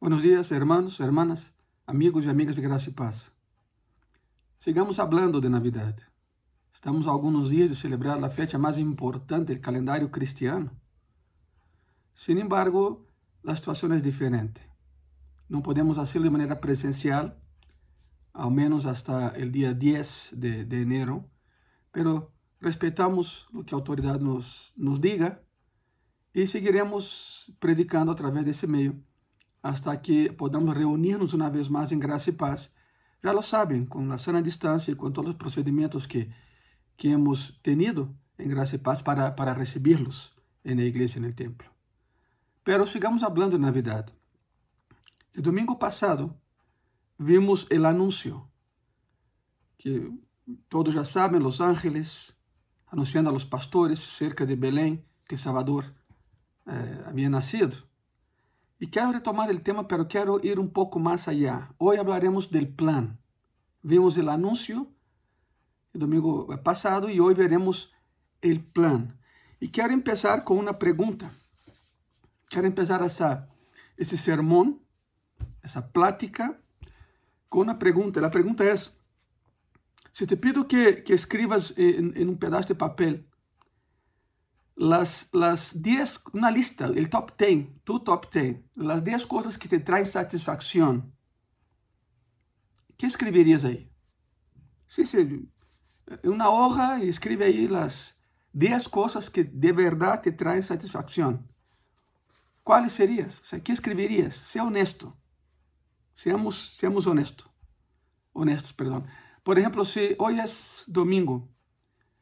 Buenos días, hermanos, hermanas, amigos e amigas de graça e paz. Sigamos falando de Navidad. Estamos a alguns dias de celebrar a fecha mais importante do calendário cristiano. Sin embargo, a situação é diferente. Não podemos fazer de maneira presencial, ao menos hasta o dia 10 de, de enero, pero respeitamos o que a autoridade nos, nos diga e seguiremos predicando através desse meio hasta que podamos reunirnos uma vez mais em graça e paz. Já lo sabem, com a sana distância e com todos os procedimentos que, que hemos tenido em graça e paz para, para recebê-los na igreja e no templo. Pero sigamos falando de Navidad. El domingo passado vimos o anúncio que todos já sabem, Los Ángeles, anunciando a los pastores cerca de Belém que Salvador eh, havia nascido. E quero retomar o tema, pero quero ir um pouco mais allá. Hoje hablaremos del plan. Vimos o anúncio no domingo passado e hoje veremos o plan. E quero começar com uma pergunta. Quero começar essa, esse sermão, essa plática, com uma pergunta. A pergunta é: se te pido que, que escribas em, em um pedaço de papel las, las 10, una lista, el top 10, tu top 10, las 10 cosas que te traen satisfacción, ¿qué escribirías ahí? Sí, sí, una hoja y escribe ahí las 10 cosas que de verdad te traen satisfacción. ¿Cuáles serías? O sea, ¿Qué escribirías? Sea honesto. Seamos, seamos honestos. Honestos, perdón. Por ejemplo, si hoy es domingo,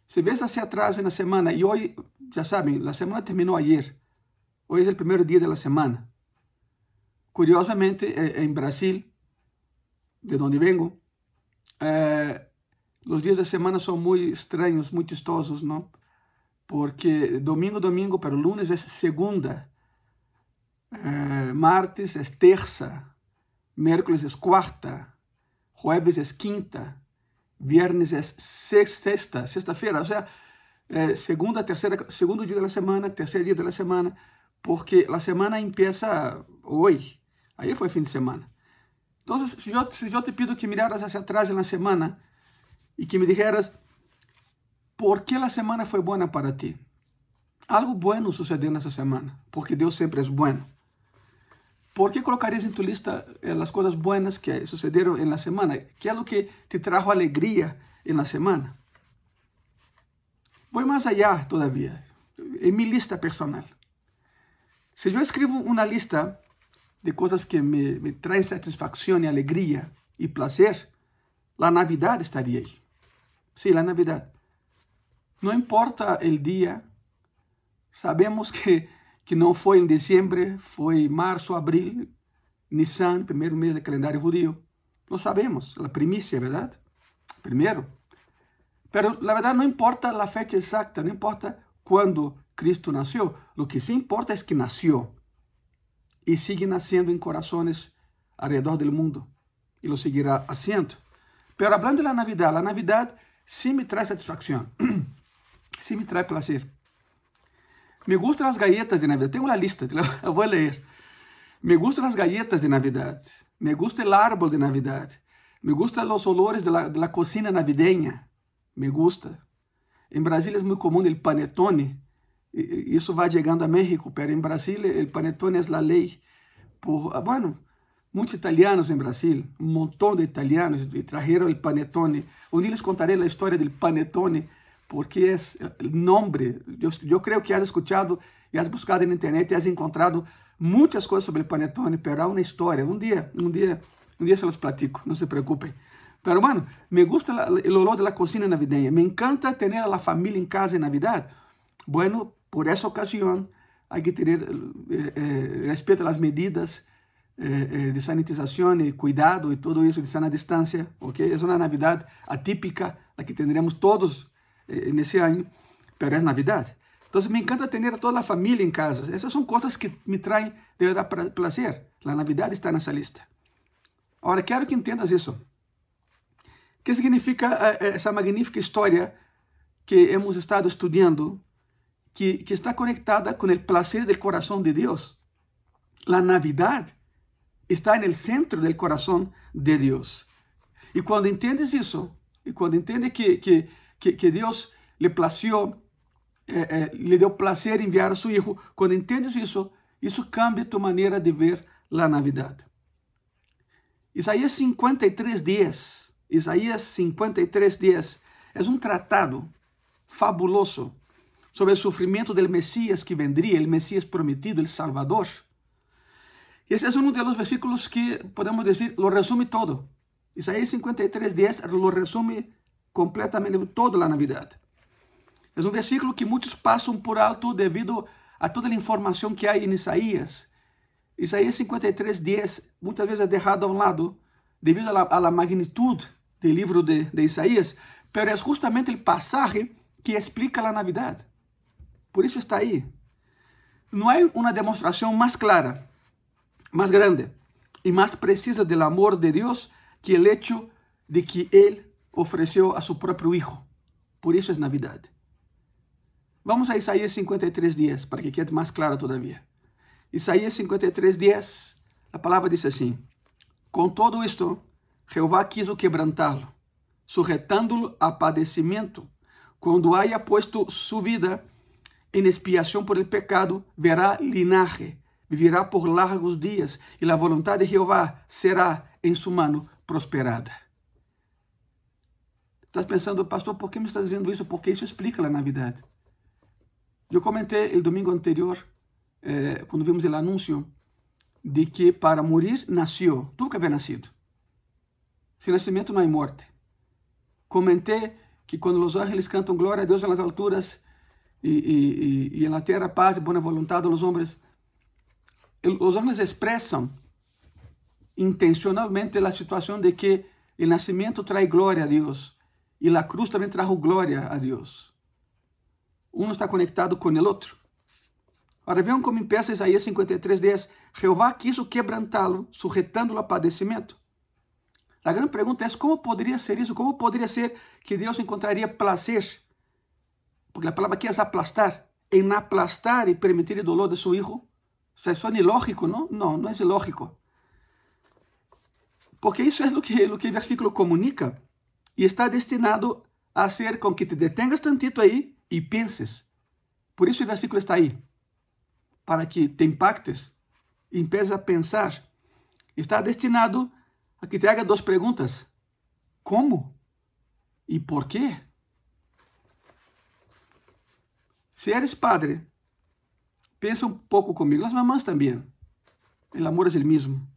si ves atrás en la semana y hoy ya saben, la semana terminó ayer. Hoy es el primer día de la semana. Curiosamente, eh, en Brasil, de donde vengo, eh, los días de semana son muy extraños, muy chistosos, ¿no? Porque domingo, domingo, pero lunes es segunda, eh, martes es terça, miércoles es cuarta, jueves es quinta, viernes es sexta, sexta-feira. O sea, eh, segunda, terceira, segundo dia da semana, terceiro dia da semana, porque a semana empieza hoje. Aí foi fim de semana. Então, se eu, se eu te pido que miraras hacia atrás na semana e que me dijeras por que a semana foi boa para ti. Algo bueno sucedeu nessa semana, porque Deus sempre é bueno. ¿Por que colocarias em tu lista eh, as coisas buenas que sucederam na semana? Que é o que te trajo alegria na semana? Voy más allá todavía, en mi lista personal. Si yo escribo una lista de cosas que me, me traen satisfacción y alegría y placer, la Navidad estaría ahí. Sí, la Navidad. No importa el día, sabemos que, que no fue en diciembre, fue marzo, abril, Nisan, primeiro mês do calendário judío. Lo sabemos, la primicia, ¿verdad? Primero. Pero la verdad no importa la fecha exacta, no importa cuándo Cristo nació. Lo que sí importa es que nació y sigue naciendo en corazones alrededor del mundo y lo seguirá haciendo. Pero hablando de la Navidad, la Navidad sí me trae satisfacción, sí me trae placer. Me gustan las galletas de Navidad, tengo la lista, la voy a leer. Me gustan las galletas de Navidad, me gusta el árbol de Navidad, me gustan los olores de la, de la cocina navideña, me gusta. Em Brasília é muito comum o panetone. Isso vai chegando a México, pero em Brasília o panetone é a lei. Por, ah, bueno, muitos italianos em Brasil, um montão de italianos trajeron o panetone. Um dia les contaré a história do panetone, porque é o nome. Eu, eu creio que has escuchado e has buscado na internet e has encontrado muitas coisas sobre o panetone, pero há uma história. Um dia, dia, um dia se las platico, não se preocupem. Pero, mano, me gusta el olor de la cocina navideña. Me encanta tener a la familia en casa en Navidad. Bueno, por esa ocasión hay que tener eh, eh, respeto a las medidas eh, eh, de sanitización y cuidado y todo eso de sana distancia. ¿okay? Es una Navidad atípica, la que tendremos todos eh, en ese año, pero es Navidad. Entonces me encanta tener a toda la familia en casa. Esas son cosas que me traen de verdad placer. La Navidad está en esa lista. Ahora, quiero que entiendas eso. que significa eh, eh, essa magnífica história que hemos estado estudando, que, que está conectada com o prazer do coração de Deus. A Navidad está el centro del corazón de Dios. Y cuando entiendes eso, y cuando entiendes que, que, que, Dios le plació, eh, eh, le dio placer enviar a su Hijo, cuando entiendes eso, eso cambia tu manera de ver la Navidad. Isaías 53, 10, Isaías 53, 10, es un tratado fabuloso sobre el sufrimiento del Mesías que vendría, el Mesías prometido, el Salvador. Y ese es uno de los versículos que podemos decir, lo resume todo. Isaías 53, 10 lo resume completamente toda la Navidad. Es un versículo que muchos pasan por alto debido a toda la información que hay en Isaías. Isaías 53, 10 muchas veces es dejado a un lado debido a la, a la magnitud del libro de, de Isaías, pero es justamente el pasaje que explica la Navidad. Por isso está aí. Não há uma demonstração mais clara, mais grande e mais precisa do amor de Deus que o hecho de que Ele ofereceu a seu próprio Hijo. Por isso é Navidad. Vamos a Isaías 53, 10, para que quede mais claro todavia. Isaías 53, 10, a palavra diz assim: Com todo isto, Jeová quis quebrantá-lo, sujetando-lo a padecimento, quando haya puesto sua vida en expiación por el pecado, verá linaje, vivirá por largos días, y la voluntad de Jehová será en su mano prosperada. Estás pensando, pastor, por que me está dizendo isso? Porque isso explica a Navidad. Eu comentei o domingo anterior, eh, quando vimos o anúncio, de que para morir nasceu, tudo que havia nascido. Sem nascimento não há morte. Comentei que quando os ángeles cantam glória a Deus nas alturas, y, y, y, en la tierra paz y buena voluntad de los hombres. Los hombres expresan intencionalmente la situación de que el nacimiento trae gloria a Dios y la cruz también trajo gloria a Dios. Uno está conectado con el otro. Ahora vean cómo empieza Isaías 53, 10. Jehová quiso quebrantarlo, sujetándolo a padecimiento. La gran pregunta es, ¿cómo podría ser eso? ¿Cómo podría ser que Dios encontraría placer porque a palavra aqui é aplastar, em aplastar e permitir o dolor de seu filho, isso é ilógico, não? Não, não é ilógico. Porque isso é o que, o que o versículo comunica e está destinado a ser com que te detengas tantito aí e penses. Por isso o versículo está aí, para que te impactes e empeces a pensar. Está destinado a que te haga duas perguntas: como e por quê? Se eres padre, pensa um pouco comigo, as mamães também. O amor é o mesmo.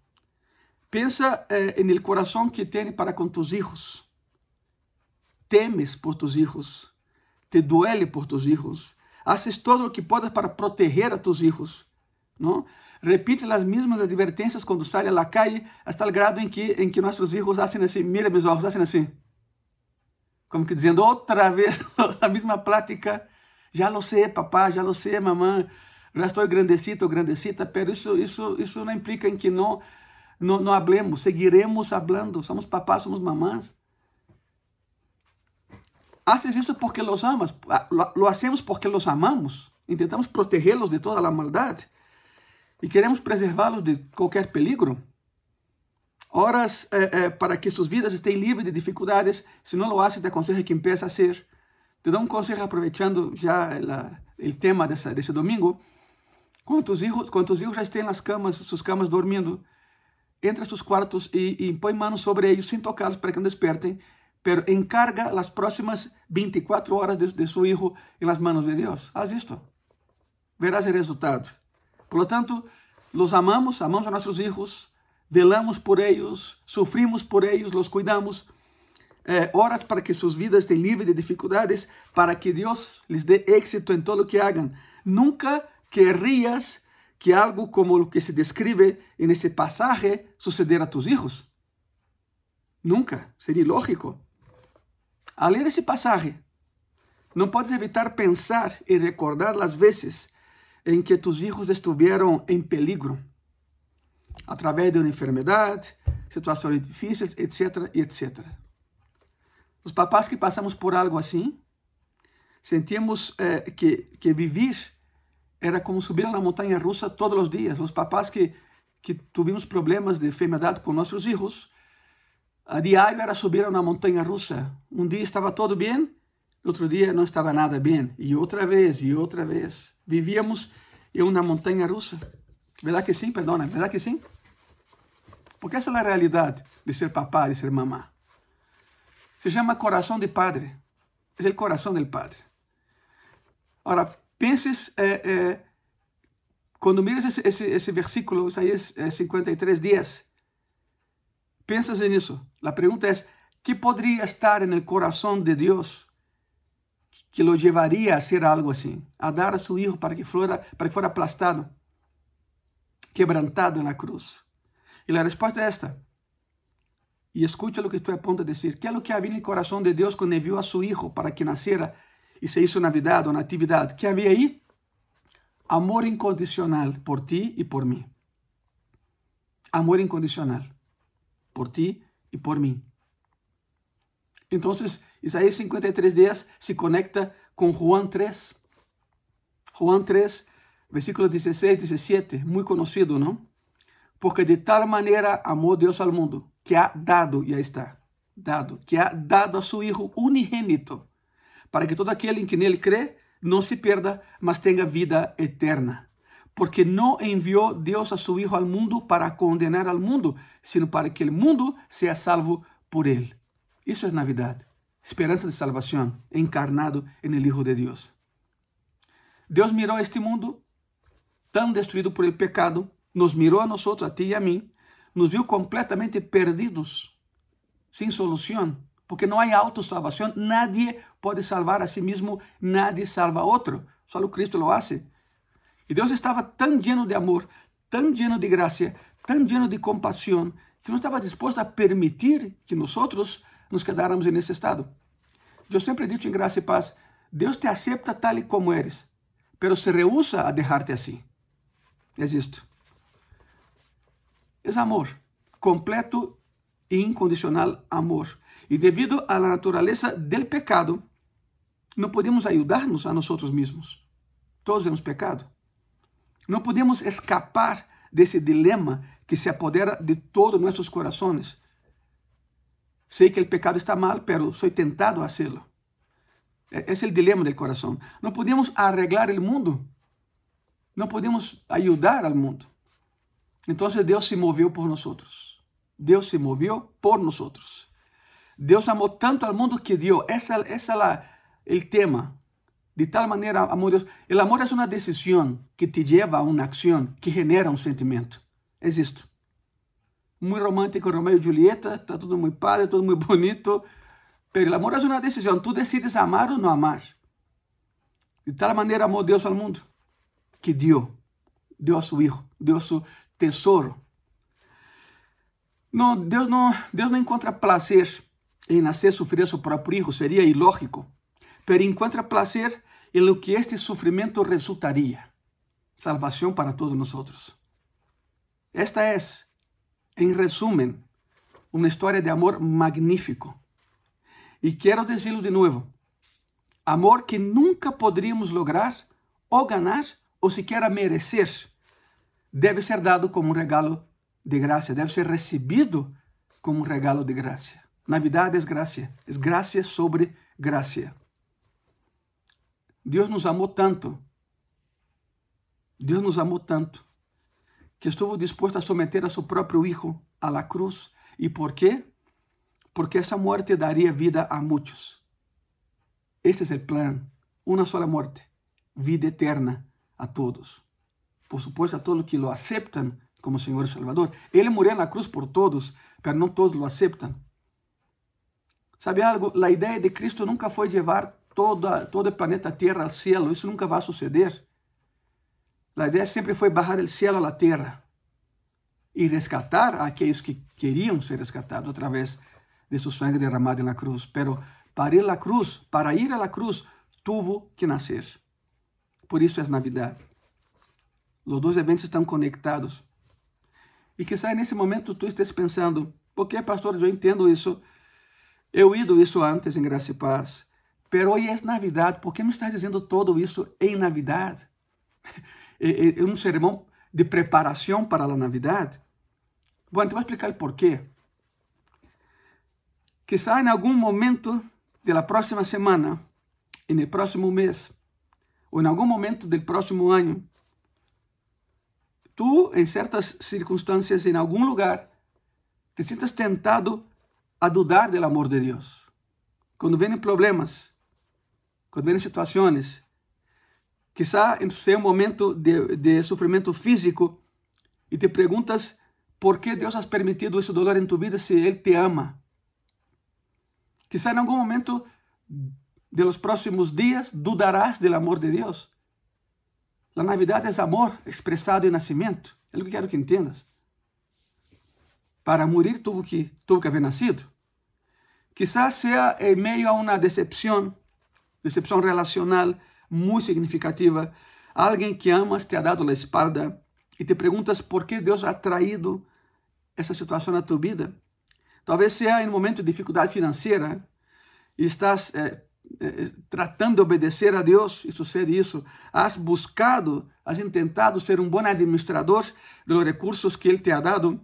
Pensa eh, el coração que tem para com tus hijos. Temes por tus hijos. Te duele por tus hijos. Haces todo o que podes para proteger a tus hijos. não? Repite as mesmas advertências quando sai a la calle, hasta o grado em que, em que nossos hijos hacen assim, mira meus olhos, hacen assim. Como que dizendo outra vez a mesma plática já lo sé, papá, já lo sé, mamã, já estou grandecito, grandecita, pero isso, isso, isso não implica em que não, não, não hablemos, seguiremos falando, somos papás, somos mamãs. Haces isso porque los amas, lo, lo hacemos porque los amamos, intentamos protegê-los de toda a maldade e queremos preservá-los de qualquer peligro. Horas eh, eh, para que suas vidas estejam livres de dificuldades, se não lo haces, te aconselho que empiece a ser te dou um conselho aproveitando já o tema desse domingo. Quando os hijos, quando os hijos já estejam nas camas, suas camas dormindo, entra a seus quartos e, e põe manos sobre eles sem tocá-los para que não despertem, pero encarga as próximas 24 horas de, seu hijo em las manos de Deus. Haz isto. Verás o resultado. Por lo tanto, los amamos, amamos a nossos hijos, velamos por eles, sofrimos por eles, los cuidamos eh, horas para que suas vidas estén livres de dificuldades, para que Deus les dê éxito em todo o que hagan. Nunca querrías que algo como o que se describe en ese pasaje sucediera a tus hijos. Nunca, seria ilógico. Al ler esse pasaje, não podes evitar pensar e recordar as vezes em que tus hijos estiveram em peligro, através de uma enfermidade, situações difíceis, etc, etc. Os papás que passamos por algo assim, sentimos eh, que, que vivir era como subir a montanha russa todos os dias. Os papás que, que tuvimos problemas de enfermedade com nossos filhos, a diário era subir uma montanha russa. Um dia estava todo bem, outro dia não estava nada bem. E outra vez, e outra vez. Vivíamos em uma montanha russa. Verdade que sim? Perdona, verdade que sim? Porque essa é a realidade de ser papá, de ser mamá. Se chama coração de padre. É o coração do padre. Agora, penses, eh, eh, quando miras esse, esse, esse versículo, Isaías eh, 53, 10, pensas nisso. A pergunta é, que poderia estar no coração de Deus que lo llevaria a ser algo assim? A dar a seu filho para que fuera, para que fuera aplastado, quebrantado na cruz. E a resposta é esta. E escucha o que estou a ponto de dizer. Que é o que havia no coração de Deus quando enviou a seu Hijo para que nascera e se hizo Navidad ou Natividade? Que havia aí? Amor incondicional por ti e por mim. Amor incondicional por ti e por mim. Então, Isaías 53 dias se conecta com Juan 3. Juan 3, versículo 16, 17, muito conhecido, não? Porque de tal maneira amou Deus ao mundo, que ha dado, e aí está, dado, que ha dado a seu Hijo unigênito, para que todo aquele que nele crê não se perda, mas tenha vida eterna. Porque não enviou Deus a seu Hijo ao mundo para condenar ao mundo, sino para que o mundo seja salvo por ele. Isso é Navidade. Esperança de salvação encarnado en el Hijo de Deus. Deus mirou este mundo tão destruído por el pecado nos mirou a nós, a ti e a mim, nos viu completamente perdidos, sem solução, porque não há autosalvação, nadie pode salvar a si mesmo, nadie salva a outro, só o Cristo lo hace. E Deus estava tão lleno de amor, tão lleno de graça, tão lleno de compaixão, que não estava disposto a permitir que nós nos quedáramos nesse estado. Eu sempre digo em graça e paz, Deus te aceita tal e como eres, pero se rehúsa a deixar-te assim. É isto é amor, completo e incondicional amor. E devido à natureza del pecado, não podemos ajudar-nos a nós mesmos. Todos temos pecado. Não podemos escapar desse dilema que se apodera de todos nossos corações. Sei que o pecado está mal, pero sou tentado a hacerlo. Esse é o dilema do coração. Não podemos arreglar o mundo. Não podemos ajudar ao mundo. Então Deus se moveu por nós. Deus se moveu por nós. Deus amou tanto ao mundo que deu. Esse é o tema. De tal maneira amor Deus. O amor é uma decisão que te leva a uma ação que genera um sentimento. É isto. Muito romântico, Romeo e Julieta, está tudo muito padre, tudo muito bonito. Pero o amor é uma decisão. Tu decides amar ou não amar. De tal maneira amou Deus ao mundo que deu. Deu a seu Hijo, deu a seu tesouro. Não, Deus não, Deus não encontra prazer em nascer sofrer seu próprio filho, seria ilógico. Pero encontra prazer em lo que este sofrimento resultaria. Salvação para todos nós. Esta é, em resumen, uma história de amor magnífico. E quero dizê-lo de novo. Amor que nunca poderíamos lograr ou ganhar ou sequer merecer deve ser dado como um regalo de graça, deve ser recebido como um regalo de graça. Navidade é graça, é graça sobre graça. Deus nos amou tanto, Deus nos amou tanto, que estuvo disposto a someter a seu próprio Hijo a la cruz. E por quê? Porque essa morte daria vida a muitos. Esse é o plano, uma sola morte, vida eterna a todos por supuesto, a todos que lo aceptan como Señor y Salvador. Él murió en la cruz por todos, pero no todos lo aceptan. ¿Sabe algo? La idea de Cristo nunca fue llevar toda, todo el planeta Tierra al cielo. Eso nunca va a suceder. La idea siempre fue bajar el cielo a la tierra y rescatar a aquellos que querían ser rescatados a través de su sangre derramada en la cruz. Pero para ir a la cruz, para ir a la cruz, tuvo que nacer. Por isso é Navidad. Os dois eventos estão conectados. E que sai nesse momento tu estés pensando, por que, pastor, eu entendo isso, eu ido isso antes em Graça e Paz, pero hoje é Navidade, por que me estás dizendo todo isso em Navidade? em um sermão de preparação para a Navidad? Bueno, te vou explicar o porquê. Quizá em algum momento da próxima semana, no próximo mês, ou em algum momento do próximo ano, tu, em certas circunstâncias, em algum lugar, te sientas tentado a dudar do amor de Deus. Quando vêm problemas, quando vêm situações, quizá seja um momento de, de físico e te perguntas por que Deus has permitido esse dolor em tu vida se Ele te ama. Quizá em algum momento de los próximos dias dudarás do amor de Deus. A Navidad é amor expressado em nascimento. É o que quero que entendas. Para morir tuvo que, tuvo que haber nacido. Quizás seja em meio a uma decepção, decepção relacional muito significativa. Alguém que amas te ha dado a espalda e te perguntas por que Deus ha traído essa situação na tua vida. Talvez seja em um momento de dificuldade financeira e estás eh, eh, tratando de obedecer a Deus e sucede isso. Has buscado, has intentado ser um bom administrador dos recursos que Ele te ha dado,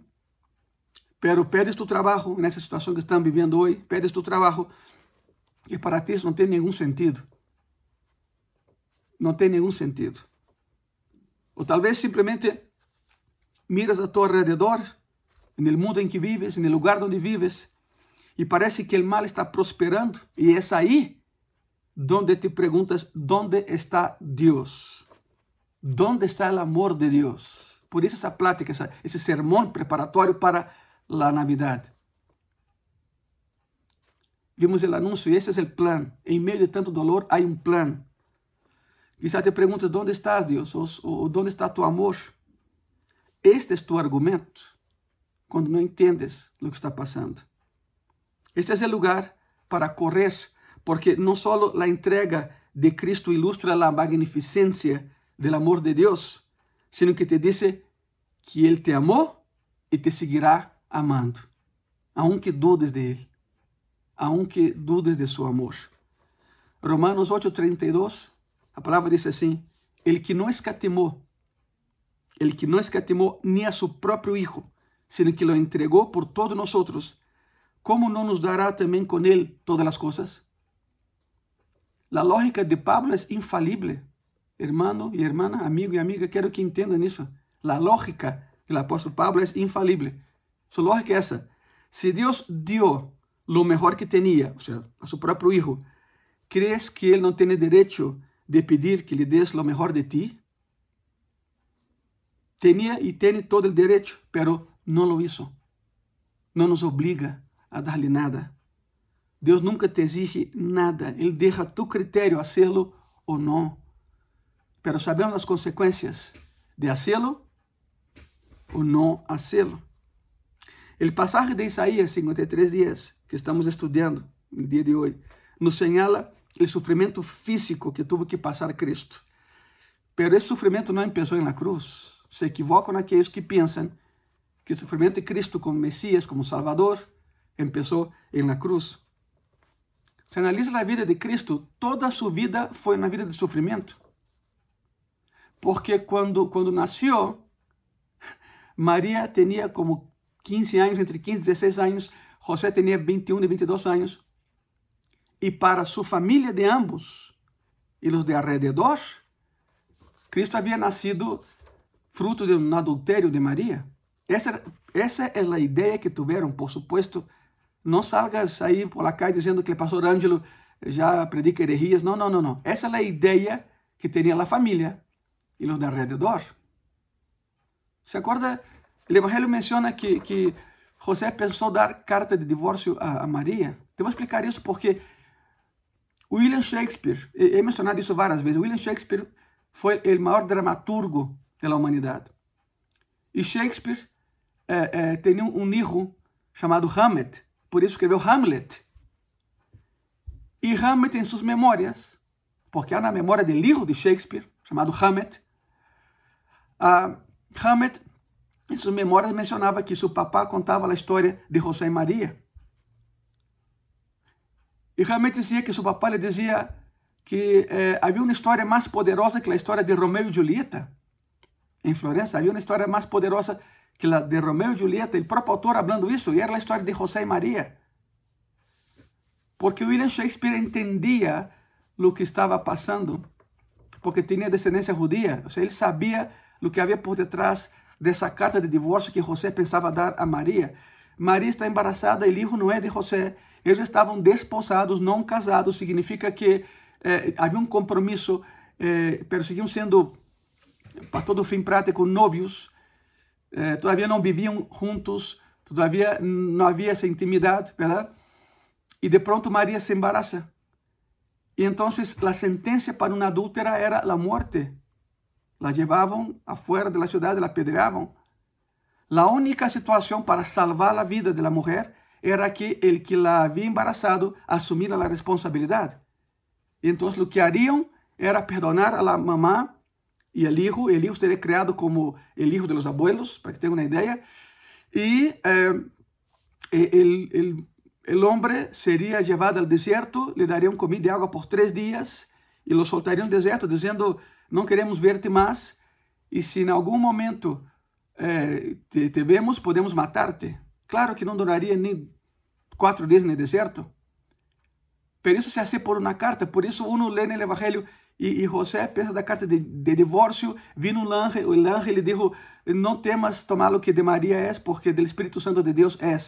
pero perdes tu trabalho nessa situação que estão vivendo hoje, perdes tu trabalho e para ti isso não tem nenhum sentido. Não tem nenhum sentido. Ou talvez simplesmente miras a tu alrededor, no mundo em que vives, no lugar onde vives, e parece que o mal está prosperando, e é aí donde te perguntas: onde está Deus? ¿Dónde está o amor de Deus? Por isso essa plática, esse sermão preparatório para a Navidad. Vimos o anúncio esse é o plano. Em meio de tanto dolor, há um plano. Quizá te perguntas: onde estás, Deus? Ou, ou onde está tu amor? Este é tu argumento quando não entendes o que está passando. Este é o lugar para correr, porque não só a entrega de Cristo ilustra a magnificência do amor de Deus, sino que te diz que Ele te amou e te seguirá amando, aunque dudes de Ele, aunque dudes de seu amor. Romanos 8:32, a palavra diz assim: Ele que não escatimou, ele que não escatimou nem a seu próprio Hijo, sino que lo entregou por todos nós outros, como não nos dará também com ele todas as coisas? A lógica de Pablo é infalível. Hermano e hermana, amigo e amiga, quero que entendam isso. A lógica do apóstolo Pablo é infalível. Su lógica é essa. Se Deus dio lo mejor que tinha, ou seja, a seu próprio hijo, ¿crees que Ele não tem direito de pedir que lhe des lo mejor de ti? Tinha e tem todo o direito, pero não lo hizo. Não nos obriga a dar-lhe nada. Deus nunca te exige nada. Ele deixa a tu critério hacerlo ou não. Pero sabemos as consequências de hacerlo ou não hacerlo. O pasaje de Isaías 53 dias que estamos estudando no dia de hoje nos señala o sofrimento físico que tuvo que passar Cristo. Pero esse sofrimento não começou na cruz. Se equivocam aqueles que pensam que o sofrimento de Cristo como Messias, como Salvador, começou na cruz. Se analisa a vida de Cristo, toda a sua vida foi na vida de sofrimento. Porque quando, quando nasceu, Maria tinha como 15 anos, entre 15 e 16 anos, José tinha 21 e 22 anos. E para sua família de ambos e os de alrededor, Cristo havia nascido fruto de um adultério de Maria. Essa, essa é a ideia que tiveram, por supuesto. Não salgas aí por la calle dizendo que o pastor Ângelo já predica heresias. Não, não, não, não. Essa é a ideia que tinha a família e os de alrededor. Se acorda o Evangelho menciona que, que José pensou dar carta de divórcio a, a Maria. Eu vou explicar isso porque William Shakespeare, he mencionado isso várias vezes, William Shakespeare foi o maior dramaturgo da humanidade. E Shakespeare é, é, tinha um, um chamado Hamlet, por isso escreveu Hamlet. E Hamlet, em suas memórias, porque há na memória do hijo de Shakespeare, chamado Hamlet, uh, Hamlet em suas memórias mencionava que seu papá contava a história de José e Maria. E realmente dizia que seu papá lhe dizia que eh, havia uma história mais poderosa que a história de Romeu e Julieta. em Florença, havia uma história mais poderosa que a de Romeo e Julieta, o próprio autor falando isso, e era a história de José e Maria. Porque William Shakespeare entendia o que estava passando, porque tinha descendência judia, ou seja, ele sabia o que havia por detrás dessa carta de divórcio que José pensava dar a Maria. Maria está embaraçada o filho não é de José. Eles estavam desposados, não casados, significa que eh, havia um compromisso, eh, pero seguiam sendo, para todo fim prático, novios. Eh, todavia não viviam juntos, todavia não havia essa intimidade, verdade? E de pronto Maria se embaraça. E então a sentença para uma adúltera era a morte. La llevavam afuera de la ciudad, la apedreavam. La única situação para salvar a vida de la mujer era que el que la había embarazado asumiera la responsabilidad. Entonces lo que harían era perdonar a la mamá y al hijo. El hijo sería creado como el hijo de los abuelos, para que tengan una idea. Y eh, el, el, el, hombre sería llevado al desierto, le darían comida y agua por tres días y lo soltarían al desierto diciendo, não queremos ver-te mais, e se em algum momento eh, te, te, vemos, podemos matar-te. Claro que não duraria nem quatro dias no deserto. Por isso se hace por uma carta, por isso uno lê no Evangelho e, e José pensa da carta de, de divórcio, vino um anjo, o anjo lhe disse, não temas tomar o que de Maria é, porque do Espírito Santo de Deus é.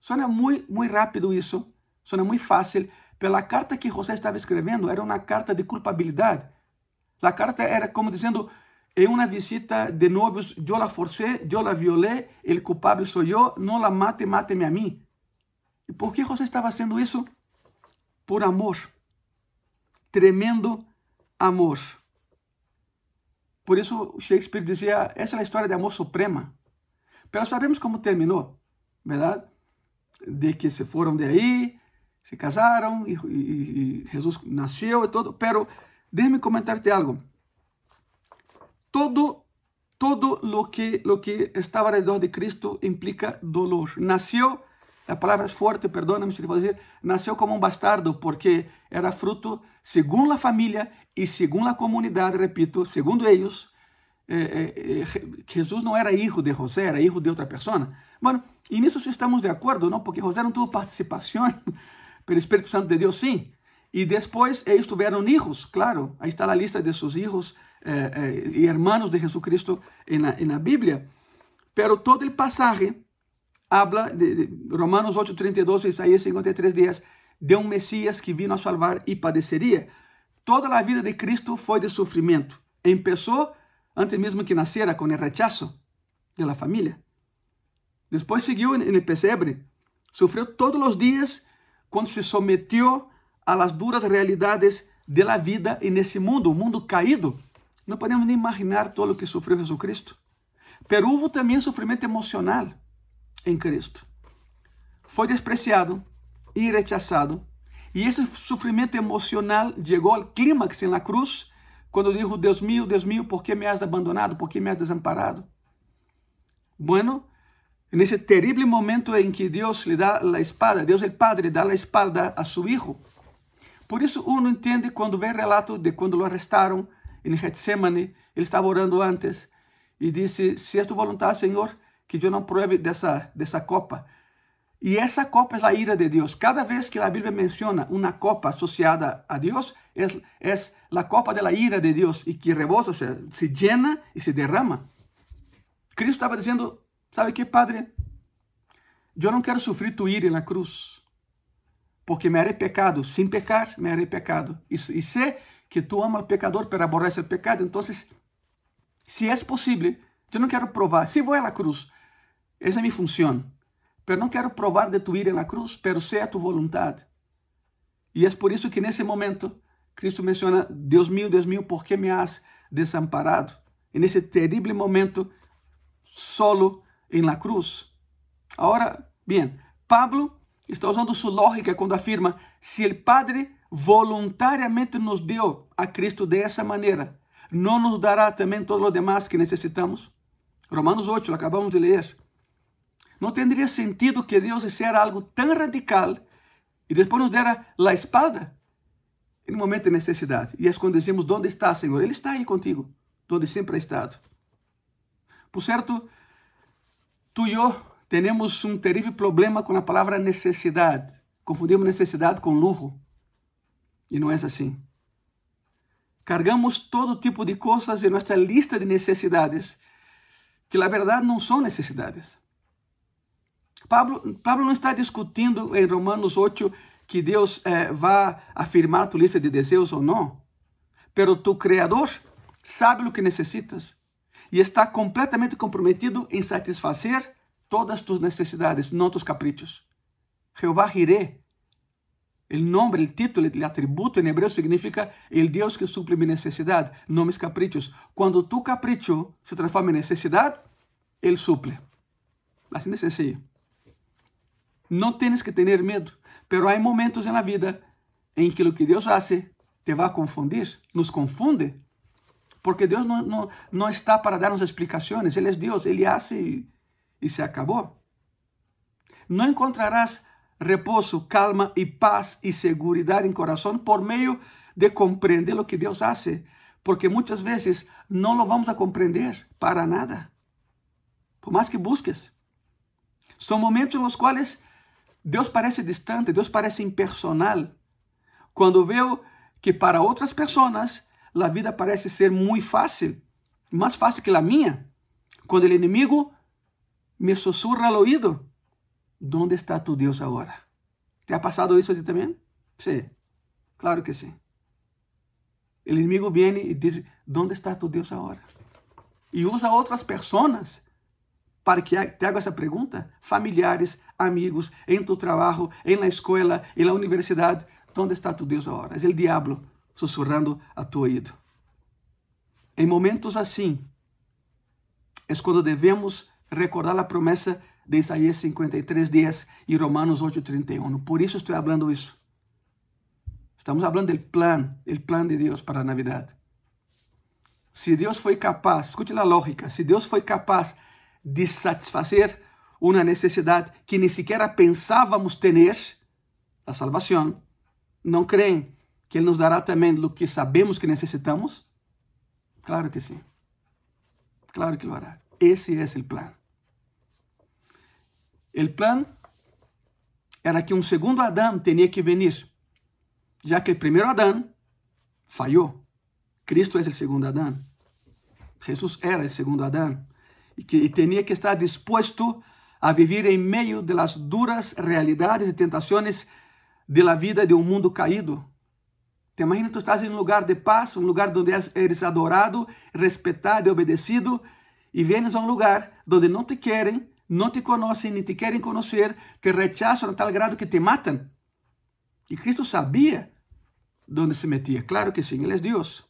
Suena muito, muito rápido isso, suena muito fácil, pela carta que José estava escrevendo, era uma carta de culpabilidade. A carta era como dizendo, em uma visita de novios, eu la forcé, eu la violé, el culpable sou eu, não la mate, mate-me a mim. E por que José estava fazendo isso? Por amor. Tremendo amor. Por isso Shakespeare dizia, essa é a história de amor suprema. Mas sabemos como terminou, verdade? De que se foram de aí, se casaram e, e, e Jesus nasceu e tudo, pero Déjame comentarte algo. Todo, todo lo que, lo que estaba alrededor de Cristo implica dolor. Nació, la palabra es fuerte, perdóname si le voy a decir, nació como un bastardo porque era fruto, según la familia y según la comunidad, repito, según ellos, eh, eh, eh, Jesús no era hijo de José, era hijo de. Bueno, y en eso sí estamos de acuerdo, ¿no? Porque José no tuvo participación, pero el Espíritu Santo de Dios sí. E depois eles tiveram hijos, claro, aí está a lista de seus hijos eh, eh, hermanos de Jesucristo na, na Bíblia. Pero todo o passagem habla de, de Romanos 8, 32 Isaías 53, 10, de um Messias que vino a salvar e padeceria. Toda a vida de Cristo foi de sofrimento. Começou antes mesmo que nascera com o rechazo de la. Depois seguiu no pesebre. Sofreu todos os dias quando se someteu a las duras realidades de la vida en ese mundo, un mundo caído. No podemos ni imaginar todo lo que sufrió Jesucristo. Pero hubo también sufrimiento emocional en Cristo. Foi despreciado e rechazado. E esse sofrimento emocional chegou ao clímax na cruz, quando dijo: Deus mío, Deus mío, por que me has abandonado? Por que me has desamparado? Bueno, nesse terrível momento em que Deus lhe dá a espada, Deus, o Padre, dá a espada a seu Hijo, por isso, uno entende quando vê relato de quando o arrestaram em Getsemane, ele estava orando antes e disse: Se é tu vontade, Senhor, que eu não pruebe dessa, dessa copa. E essa copa é a ira de Deus. Cada vez que a Bíblia menciona uma copa associada a Deus, é, é a copa da ira de Deus e que rebosa, se, se llena e se derrama. Cristo estava dizendo: Sabe que, Padre? Eu não quero sofrer tu ira na cruz porque me haré pecado sin pecar, me haré pecado. Y, y sé que tú amas al pecador, pero aborrece el pecado. Entonces, si es posible, yo no quiero probar. Si voy a la cruz, esa es mi función. Pero no quiero probar de tu ir la cruz, pero sea tu voluntad. Y es por eso que en ese momento Cristo menciona, Dios mío, Dios mío, ¿por qué me has desamparado? En ese terrible momento, solo en la cruz. Ahora, bien, Pablo está usando sua lógica quando afirma: se o Padre voluntariamente nos deu a Cristo dessa maneira, não nos dará também todo o demais que necessitamos? Romanos 8, lo acabamos de ler. Não teria sentido que Deus hiciera algo tão radical e depois nos dera a espada em um momento de necessidade. E é quando dizemos: Onde está, Senhor? Ele está aí contigo, onde sempre ha estado. Por certo, tú y yo tenemos un terrible problema con la palabra necesidad. Confundimos necesidad con lujo. E não é assim. Cargamos todo tipo de coisas em nossa lista de necessidades, que na verdade não são necessidades. Pablo, Pablo não está discutindo em Romanos 8 que Deus eh, vai afirmar tu lista de desejos ou não, pero tu Criador sabe o que necessitas e está completamente comprometido em satisfazer todas tus necessidades, não tus caprichos. Jeová Jireh El nombre, el título, el atributo en hebreo significa el Dios que suple mi necesidad, no mis caprichos. Cuando tu capricho se transforma en necesidad, Él suple. Así de sencillo. No tienes que tener miedo, pero hay momentos en la vida en que lo que Dios hace te va a confundir, nos confunde, porque no, no está para darnos explicaciones, Él es Dios, Él hace y se acabó. No encontrarás reposo, calma y paz y seguridad en corazón por medio de comprender lo que Dios hace, porque muchas veces no lo vamos a comprender para nada, por más que busques. Son momentos en los cuales Dios parece distante, Dios parece impersonal. Cuando veo que para otras personas la vida parece ser muy fácil, más fácil que la mía, cuando el enemigo me susurra al oído, ¿Dónde está tu Dios ahora? ¿Te ha pasado eso a ti también? Sí, claro que sí. El enemigo viene y dice, ¿dónde está tu Dios ahora? Y usa otras personas para que te haga esa pregunta. Familiares, amigos, en tu trabajo, en la escuela, en la universidad. ¿Dónde está tu Dios ahora? Es el diablo susurrando a tu oído. En momentos así, es cuando debemos recordar la promesa de Isaías 53, 10 e Romanos 8, 31. Por isso estou falando isso. Estamos falando do plano, o plano de Deus para a Navidad. Se Deus foi capaz, escute a lógica, se Deus foi capaz de satisfazer uma necessidade que nem sequer pensávamos ter, a salvação, não creem que Ele nos dará também o que sabemos que necessitamos? Claro que sim. Claro que lo hará. Esse é o plano. O plan era que um segundo Adão tinha que vir, já que o primeiro Adão falhou. Cristo é o segundo Adão. Jesus era o segundo Adão e que tinha que estar disposto a viver em meio de las duras realidades e tentações de la vida de um mundo caído. Te imaginas tu estás em um lugar de paz, um lugar onde eres adorado, respeitado e obedecido, e vienes a um lugar onde não te querem, não te conhecem nem te querem conhecer, te rechazam a tal grado que te matam. E Cristo sabia onde se metia. Claro que sim, Ele é Deus.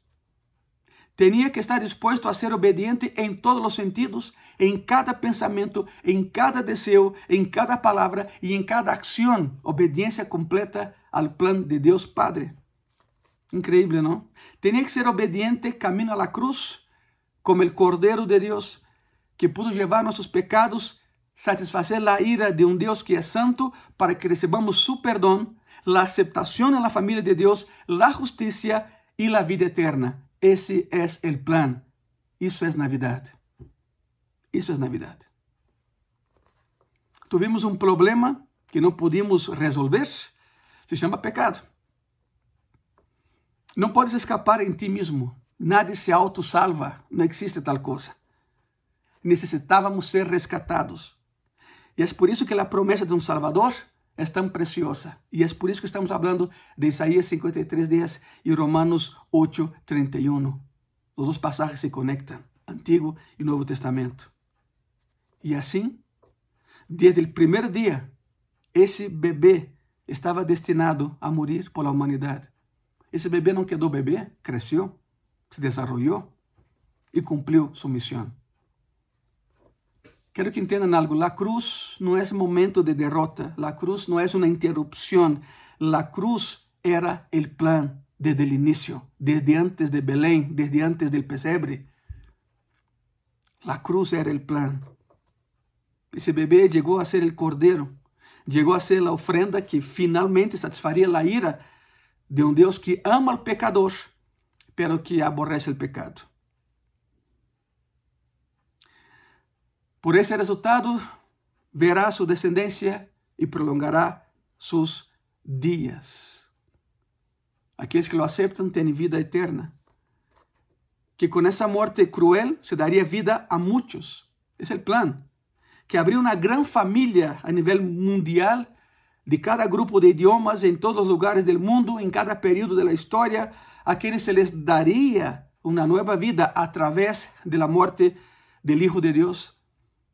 Tinha que estar disposto a ser obediente em todos os sentidos, em cada pensamento, em cada desejo, em cada palavra e em cada ação. Obediência completa ao plano de Deus Padre. Increíble, não? Tinha que ser obediente camino a la cruz, como o Cordeiro de Deus, que pudo levar nossos pecados satisfacer la ira de un Dios que es santo para que recibamos su perdón, la aceptación en la familia de Dios, la justicia y la vida eterna. Ese es el plan. Eso es Navidad. Eso es Navidad. Tuvimos un problema que no pudimos resolver. Se llama pecado. No puedes escapar en ti mismo. Nadie se autosalva. No existe tal cosa. Necesitávamos ser rescatados. E é por isso que a promessa de um Salvador é tão preciosa. E é por isso que estamos falando de Isaías 53, 10 e Romanos 8, 31. Os dois passagens se conectam, Antigo e Novo Testamento. E assim, desde o primeiro dia, esse bebê estava destinado a morrer pela humanidade. Esse bebê não quedou bebê, cresceu, se desenvolveu e cumpriu sua missão. Quero que entendam algo. La cruz não é momento de derrota. La cruz não é uma interrupção. La cruz era o plan desde o início, desde antes de Belém, desde antes del pesebre. La cruz era o plan. Esse bebê chegou a ser o cordeiro. Chegou a ser a ofrenda que finalmente satisfaria a ira de um Deus que ama al pecador, pero que aborrece o pecado. Por esse resultado, verá sua descendência e prolongará seus dias. Aqueles que lo aceptam têm vida eterna. Que com essa morte cruel se daria vida a muitos. Esse é o plano. Que abriu uma grande família a nível mundial de cada grupo de idiomas em todos os lugares do mundo, em cada período da história, a quienes se les daria uma nova vida através da morte do Hijo de Deus,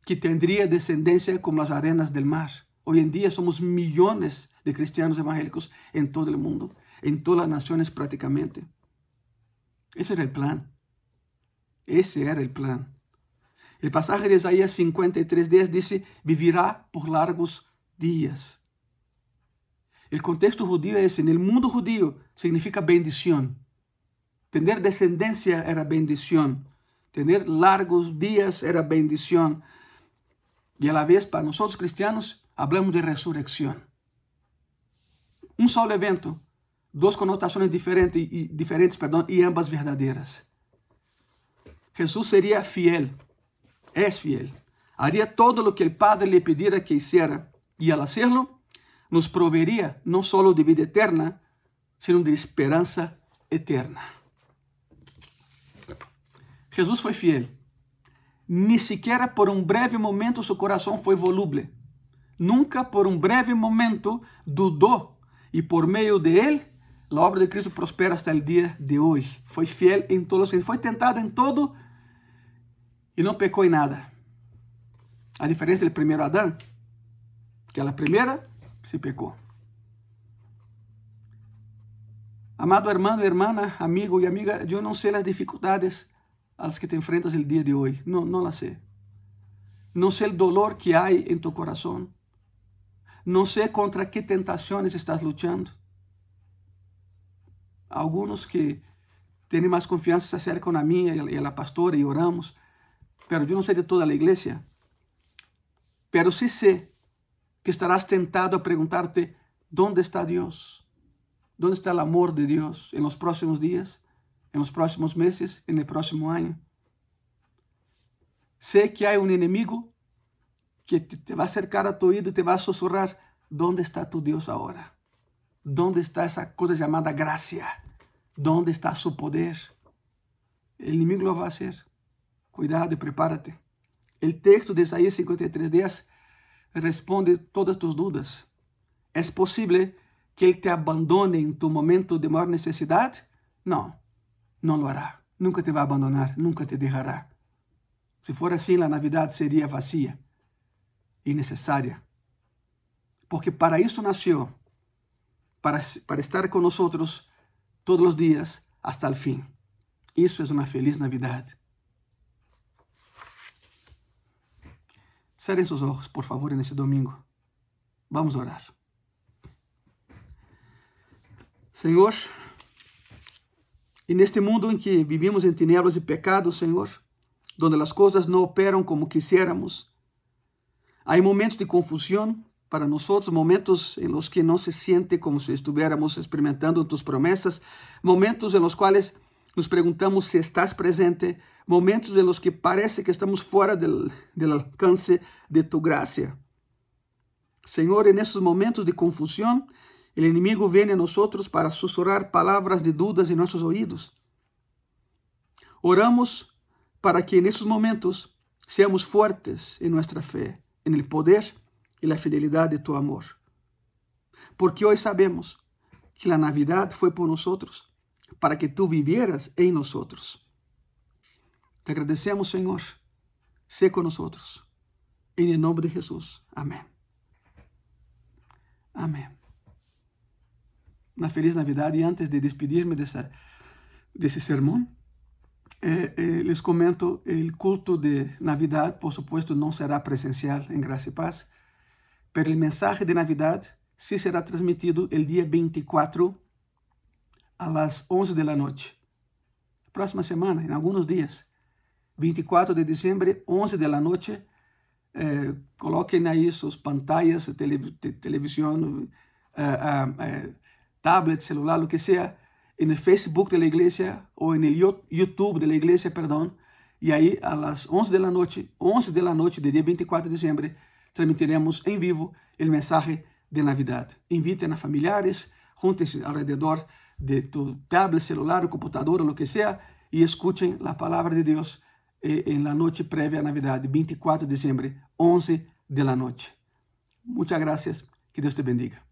que tendría descendência como as arenas del mar. Hoy en día somos millones de cristianos evangélicos en todo el mundo, en todas las naciones prácticamente. Ese era el plan. Ese era el plan. El pasaje de Isaías 53.10 dice, vivirá por largos días. El contexto judío es, en el mundo judío, significa bendición. Tener descendencia era bendición. Tener largos días era bendición. Y a la vez, para nosotros cristianos, hablamos de resurrección. Un solo evento, dos connotaciones diferentes, y, diferentes perdón, y ambas verdaderas. Jesús sería fiel, es fiel. Haría todo lo que el Padre le pidiera que hiciera. Y al hacerlo, nos proveería no solo de vida eterna, sino de esperanza eterna. Jesús foi fiel. Ni siquiera por um breve momento seu coração foi volúvel. Nunca por um breve momento dudou. E por meio de ele, a obra de Cristo prospera até o dia de hoje. Foi fiel em todos os. Foi tentado em todo e não pecou em nada. A diferença do primeiro Adão, que a primeira se pecou. Amado hermano, hermana, amigo e amiga, eu não sei as dificuldades às que te enfrentas el dia de hoje. Não, não las sei. Não sei o dolor que há em tu coração. Não sei contra que tentações estás lutando. Alguns que têm mais confiança se acercam a mim e a la pastora e oramos. Pero eu não sei de toda a igreja. Pero sí sei que estarás tentado a preguntarte, ¿dónde está Dios? ¿Dónde está el amor de Dios en los próximos días, en los próximos meses, en el próximo año? Sé que hay un enemigo que te va a acercar a tu oído y te va a susurrar, ¿dónde está tu Dios ahora? ¿Dónde está esa cosa llamada gracia? ¿Dónde está su poder? El enemigo lo va a hacer. Cuidado y prepárate. El texto de Isaías 53, 10 responde todas tus dudas. É possível que Ele te abandone em tu momento de maior necessidade? Não, não lo hará. Nunca te vai abandonar, nunca te deixará. Se for assim, a Navidade seria vazia e necessária. Porque para isso nasceu, para, para estar nós todos os dias hasta o fim. Isso é uma feliz Navidade. Cerrem seus olhos, por favor, nesse domingo. Vamos orar. Senhor, e neste mundo em que vivimos em tinieblas e pecado, Senhor, onde as coisas não operam como quisiéramos, há momentos de confusão para nós, momentos em los que não se siente como se estivéssemos experimentando tus promessas, momentos em los quais nos perguntamos se estás presente, momentos em los que parece que estamos fora del, del alcance de tu graça. Senhor, en esses momentos de confusão, o inimigo vem a nós para sussurrar palavras de dudas em nossos ouvidos. Oramos para que nesses momentos seamos fortes em nossa fé, em el poder e la fidelidade de tu amor. Porque hoje sabemos que a Navidad foi por nós para que tu vivieras em nós. Te agradecemos, Senhor. Sé con nosotros. En el nombre de Jesús. Amén. Amén. Una feliz Navidad. Y antes de despedirme de, esa, de ese sermón, eh, eh, les comento, el culto de Navidad, por supuesto, no será presencial en Gracia y Paz, pero el mensaje de Navidad sí será transmitido el día 24 a las 11 de la noche. Próxima semana, en algunos días. 24 de diciembre, 11 de la noche. Eh, coloquem aí suas pantallas, tele, te, tablet, celular, lo que sea, en el Facebook de la iglesia o en el YouTube de la iglesia, perdón, E aí, às 11 da noite, 11 da noite do dia 24 de dezembro, transmitiremos em vivo o mensagem de Navidad. Invitem a familiares, juntem-se alrededor de tu tablet, celular, computador, o que seja, e escutem a palavra de Deus em la noite prévia a Navidad, 24 de dezembro, 11 de la noite. Muchas gracias. Que Deus te bendiga.